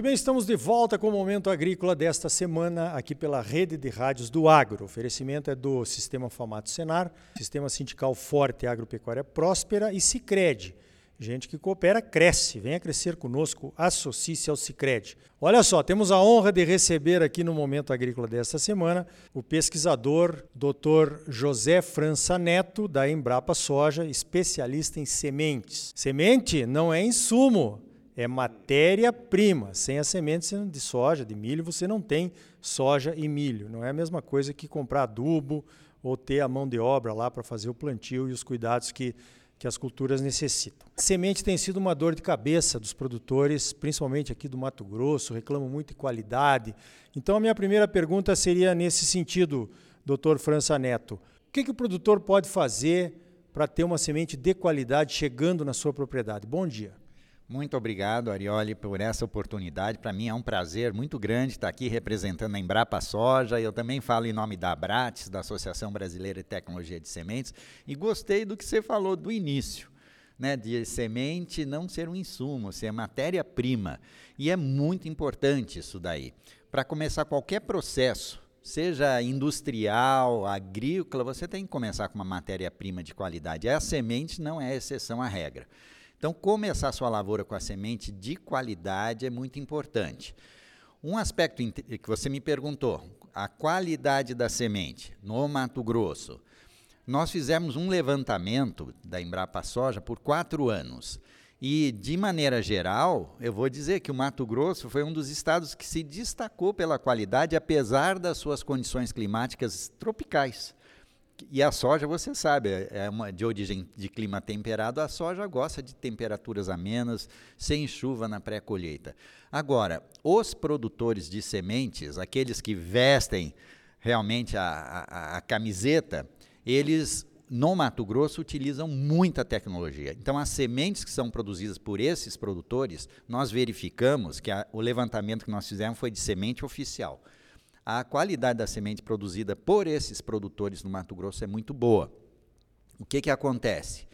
Muito bem, estamos de volta com o Momento Agrícola desta semana, aqui pela Rede de Rádios do Agro. O oferecimento é do Sistema Famato Senar, Sistema Sindical Forte Agropecuária Próspera e Cicred. Gente que coopera, cresce. Venha crescer conosco, associe-se ao Cicred. Olha só, temos a honra de receber aqui no Momento Agrícola desta semana o pesquisador Dr. José França Neto, da Embrapa Soja, especialista em sementes. Semente não é insumo, é matéria-prima. Sem a semente de soja, de milho, você não tem soja e milho. Não é a mesma coisa que comprar adubo ou ter a mão de obra lá para fazer o plantio e os cuidados que, que as culturas necessitam. Semente tem sido uma dor de cabeça dos produtores, principalmente aqui do Mato Grosso, reclamam muito de qualidade. Então, a minha primeira pergunta seria nesse sentido, doutor França Neto. O que, que o produtor pode fazer para ter uma semente de qualidade chegando na sua propriedade? Bom dia. Muito obrigado, Arioli, por essa oportunidade. Para mim é um prazer muito grande estar aqui representando a Embrapa Soja. Eu também falo em nome da Abrates, da Associação Brasileira de Tecnologia de Sementes, e gostei do que você falou do início. Né, de semente não ser um insumo, ser matéria-prima. E é muito importante isso daí. Para começar qualquer processo, seja industrial, agrícola, você tem que começar com uma matéria-prima de qualidade. A semente não é exceção à regra. Então, começar sua lavoura com a semente de qualidade é muito importante. Um aspecto que você me perguntou, a qualidade da semente no Mato Grosso. Nós fizemos um levantamento da Embrapa Soja por quatro anos. E, de maneira geral, eu vou dizer que o Mato Grosso foi um dos estados que se destacou pela qualidade, apesar das suas condições climáticas tropicais. E a soja, você sabe, é, é uma de origem de clima temperado, a soja gosta de temperaturas amenas, sem chuva na pré-colheita. Agora, os produtores de sementes, aqueles que vestem realmente a, a, a camiseta, eles no Mato Grosso utilizam muita tecnologia. Então, as sementes que são produzidas por esses produtores, nós verificamos que a, o levantamento que nós fizemos foi de semente oficial a qualidade da semente produzida por esses produtores no Mato Grosso é muito boa. O que, que acontece?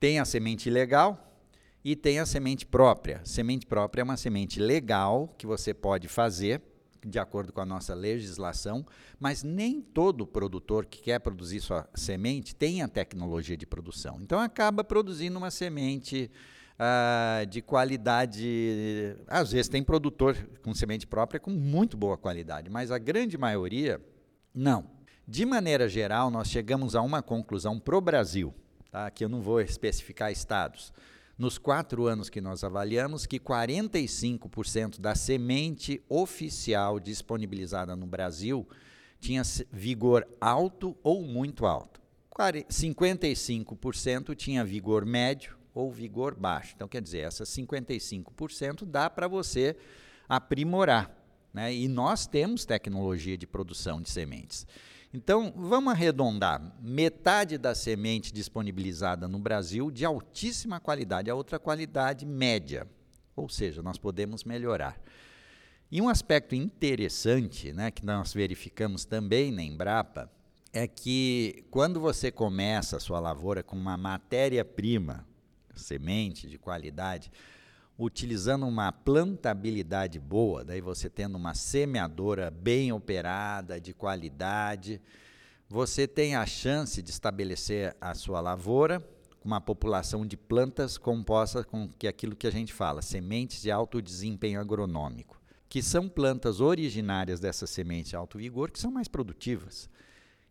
Tem a semente legal e tem a semente própria. Semente própria é uma semente legal que você pode fazer de acordo com a nossa legislação, mas nem todo produtor que quer produzir sua semente tem a tecnologia de produção. Então acaba produzindo uma semente uh, de qualidade. Às vezes tem produtor com semente própria com muito boa qualidade, mas a grande maioria não. De maneira geral, nós chegamos a uma conclusão para o Brasil, tá? que eu não vou especificar estados. Nos quatro anos que nós avaliamos, que 45% da semente oficial disponibilizada no Brasil tinha vigor alto ou muito alto. 55% tinha vigor médio ou vigor baixo. Então, quer dizer, essas 55% dá para você aprimorar. Né? E nós temos tecnologia de produção de sementes. Então, vamos arredondar: metade da semente disponibilizada no Brasil de altíssima qualidade, a outra qualidade média. Ou seja, nós podemos melhorar. E um aspecto interessante né, que nós verificamos também na Embrapa é que quando você começa a sua lavoura com uma matéria-prima semente de qualidade, utilizando uma plantabilidade boa, daí você tendo uma semeadora bem operada, de qualidade, você tem a chance de estabelecer a sua lavoura com uma população de plantas composta com que aquilo que a gente fala, sementes de alto desempenho agronômico, que são plantas originárias dessa semente de alto vigor que são mais produtivas.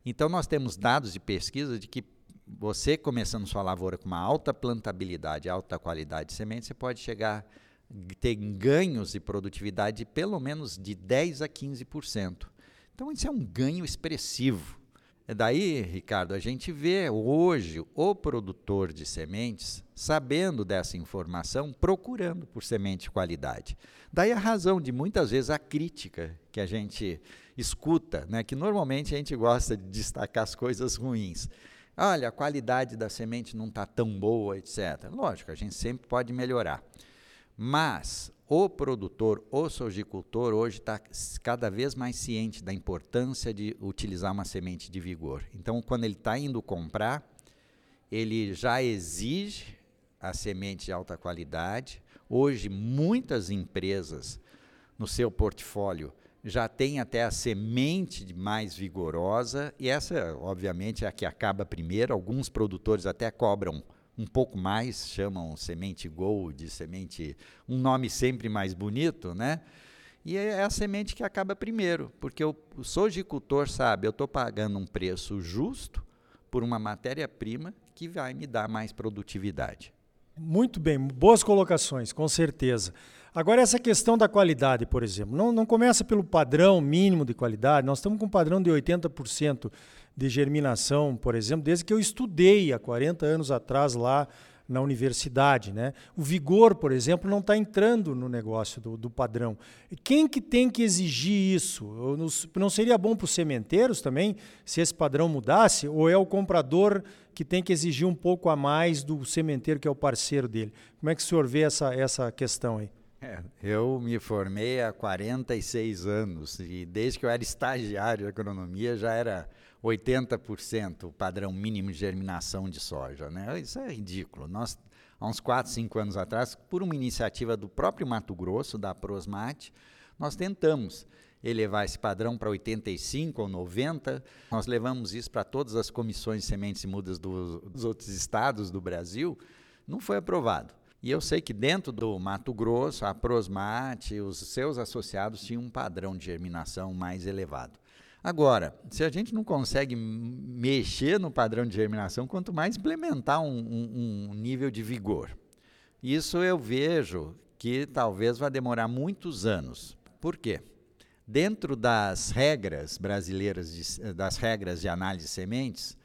Então nós temos dados de pesquisa de que você começando sua lavoura com uma alta plantabilidade, alta qualidade de semente, você pode chegar a ter ganhos de produtividade de pelo menos de 10 a 15%. Então isso é um ganho expressivo. É daí, Ricardo, a gente vê hoje o produtor de sementes, sabendo dessa informação, procurando por semente de qualidade. Daí a razão de muitas vezes a crítica que a gente escuta, né, que normalmente a gente gosta de destacar as coisas ruins. Olha, a qualidade da semente não está tão boa, etc. Lógico, a gente sempre pode melhorar. Mas o produtor, o sojicultor, hoje está cada vez mais ciente da importância de utilizar uma semente de vigor. Então, quando ele está indo comprar, ele já exige a semente de alta qualidade. Hoje, muitas empresas no seu portfólio já tem até a semente mais vigorosa, e essa, obviamente, é a que acaba primeiro. Alguns produtores até cobram um pouco mais, chamam semente gold, semente, um nome sempre mais bonito, né? E é a semente que acaba primeiro, porque o, o sojicultor sabe, eu estou pagando um preço justo por uma matéria-prima que vai me dar mais produtividade. Muito bem, boas colocações, com certeza. Agora, essa questão da qualidade, por exemplo, não, não começa pelo padrão mínimo de qualidade, nós estamos com um padrão de 80% de germinação, por exemplo, desde que eu estudei há 40 anos atrás lá na universidade. Né? O vigor, por exemplo, não está entrando no negócio do, do, padrão. Quem que tem que exigir isso? Não seria bom para os sementeiros também, se esse padrão mudasse? Ou é o comprador que tem que exigir um pouco a mais do sementeiro, que é o parceiro dele? Como é que o senhor vê essa, essa questão aí? É, eu me formei há 46 anos e desde que eu era estagiário de agronomia já era 80% o padrão mínimo de germinação de soja. Né? Isso é ridículo. Nós, há uns 4, 5 anos atrás, por uma iniciativa do próprio Mato Grosso, da Prosmate, nós tentamos elevar esse padrão para 85 ou 90. Nós levamos isso para todas as comissões de sementes e mudas do, dos outros estados do Brasil. Não foi aprovado. E eu sei que dentro do Mato Grosso, a Prosmate, os seus associados tinham um padrão de germinação mais elevado. Agora, se a gente não consegue mexer no padrão de germinação, quanto mais implementar um, um, um nível de vigor. Isso eu vejo que talvez vá demorar muitos anos. Por quê? Dentro das regras brasileiras, de, das regras de análise de sementes,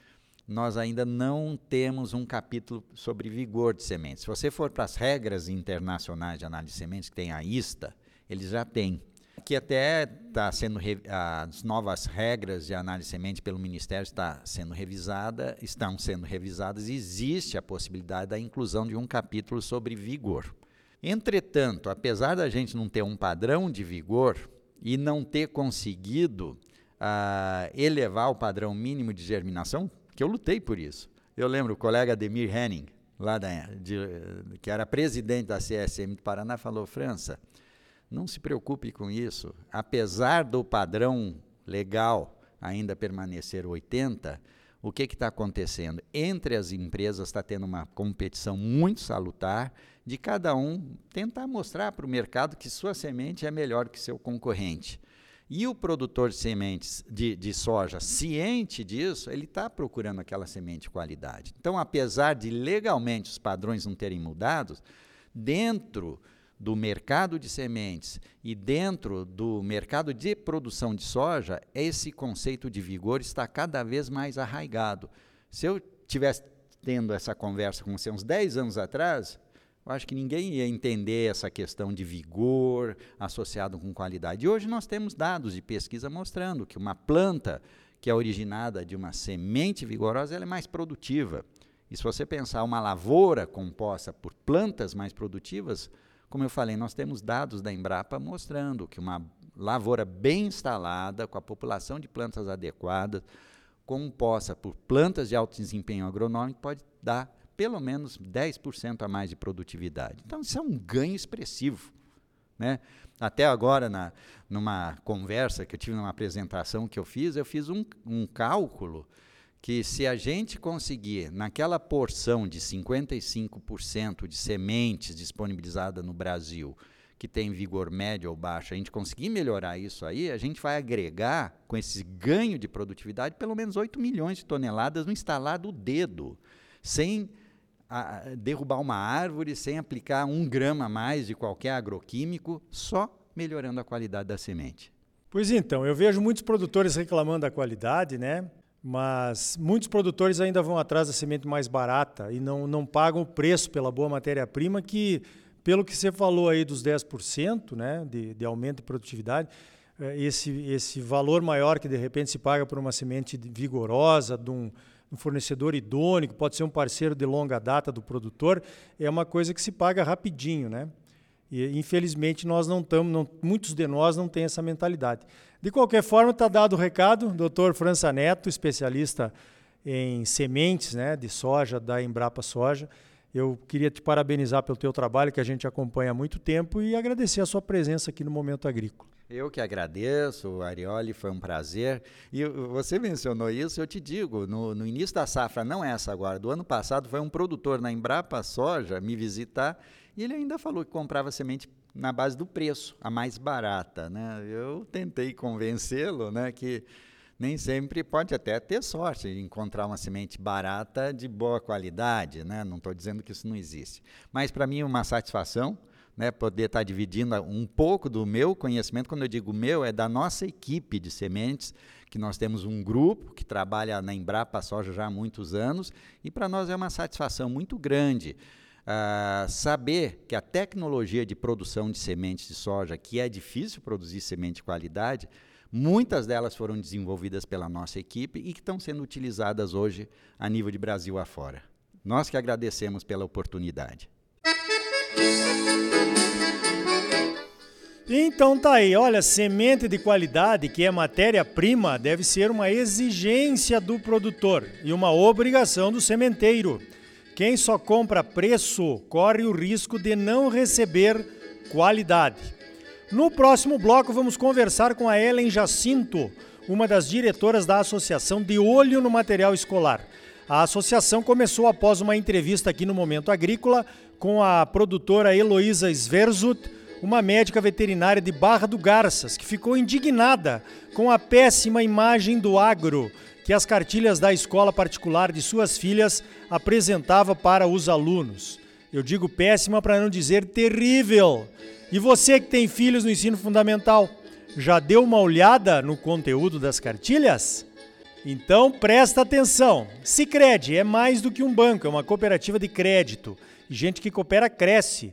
nós ainda não temos um capítulo sobre vigor de sementes. Se você for para as regras internacionais de análise de sementes, que tem a ISTA, eles já têm. Que até está sendo as novas regras de análise de semente pelo Ministério está sendo revisada, estão sendo revisadas existe a possibilidade da inclusão de um capítulo sobre vigor. Entretanto, apesar da gente não ter um padrão de vigor e não ter conseguido uh, elevar o padrão mínimo de germinação, que eu lutei por isso. Eu lembro o colega Ademir Henning, lá da, de, que era presidente da CSM do Paraná, falou: França, não se preocupe com isso. Apesar do padrão legal ainda permanecer 80, o que está acontecendo? Entre as empresas está tendo uma competição muito salutar de cada um tentar mostrar para o mercado que sua semente é melhor que seu concorrente. E o produtor de sementes de, de soja, ciente disso, ele está procurando aquela semente de qualidade. Então, apesar de legalmente os padrões não terem mudado, dentro do mercado de sementes e dentro do mercado de produção de soja, esse conceito de vigor está cada vez mais arraigado. Se eu tivesse tendo essa conversa com você uns 10 anos atrás, eu acho que ninguém ia entender essa questão de vigor associado com qualidade. E hoje nós temos dados de pesquisa mostrando que uma planta que é originada de uma semente vigorosa ela é mais produtiva. E se você pensar uma lavoura composta por plantas mais produtivas, como eu falei, nós temos dados da Embrapa mostrando que uma lavoura bem instalada, com a população de plantas adequadas, composta por plantas de alto desempenho agronômico, pode dar pelo menos 10% a mais de produtividade. Então, isso é um ganho expressivo. Né? Até agora, na, numa conversa que eu tive, numa apresentação que eu fiz, eu fiz um, um cálculo que se a gente conseguir, naquela porção de 55% de sementes disponibilizada no Brasil, que tem vigor médio ou baixo, a gente conseguir melhorar isso aí, a gente vai agregar, com esse ganho de produtividade, pelo menos 8 milhões de toneladas no instalado dedo, sem a, derrubar uma árvore sem aplicar um grama a mais de qualquer agroquímico, só melhorando a qualidade da semente. Pois então, eu vejo muitos produtores reclamando da qualidade, né? Mas muitos produtores ainda vão atrás da semente mais barata e não, não pagam o preço pela boa matéria-prima, que, pelo que você falou aí dos 10% né, de, de aumento de produtividade, eh, esse, esse valor maior que de repente se paga por uma semente vigorosa, de um, um fornecedor idôneo, pode ser um parceiro de longa data do produtor, é uma coisa que se paga rapidinho, né? E infelizmente nós não estamos, muitos de nós não têm essa mentalidade. De qualquer forma, está dado o recado, doutor França Neto, especialista em sementes né, de soja da Embrapa Soja. Eu queria te parabenizar pelo teu trabalho que a gente acompanha há muito tempo e agradecer a sua presença aqui no Momento Agrícola. Eu que agradeço, Arioli, foi um prazer. E você mencionou isso, eu te digo, no, no, início da safra, não é essa agora, do ano passado, foi um produtor na Embrapa Soja me visitar e ele ainda falou que comprava semente na base do preço, a mais barata. Né? Eu tentei convencê-lo né, que nem sempre pode até ter sorte de encontrar uma semente barata de boa qualidade, né? não estou dizendo que isso não existe. Mas para mim é uma satisfação né, poder estar tá dividindo um pouco do meu conhecimento. Quando eu digo meu, é da nossa equipe de sementes, que nós temos um grupo que trabalha na Embrapa Soja já há muitos anos, e para nós é uma satisfação muito grande uh, saber que a tecnologia de produção de sementes de soja, que é difícil produzir semente de qualidade, muitas delas foram desenvolvidas pela nossa equipe e que estão sendo utilizadas hoje a nível de Brasil afora. Nós que agradecemos pela oportunidade. Então tá aí, olha, semente de qualidade, que é matéria-prima, deve ser uma exigência do produtor e uma obrigação do sementeiro. Quem só compra preço corre o risco de não receber qualidade. No próximo bloco vamos conversar com a Ellen Jacinto, uma das diretoras da Associação de Olho no Material Escolar. A associação começou após uma entrevista aqui no Momento Agrícola com a produtora Heloísa Sverzut, uma médica veterinária de Barra do Garças, que ficou indignada com a péssima imagem do agro que as cartilhas da escola particular de suas filhas apresentava para os alunos. Eu digo péssima para não dizer terrível. E você que tem filhos no ensino fundamental, já deu uma olhada no conteúdo das cartilhas? Então presta atenção. Sicredi é mais do que um banco, é uma cooperativa de crédito. E gente que coopera cresce.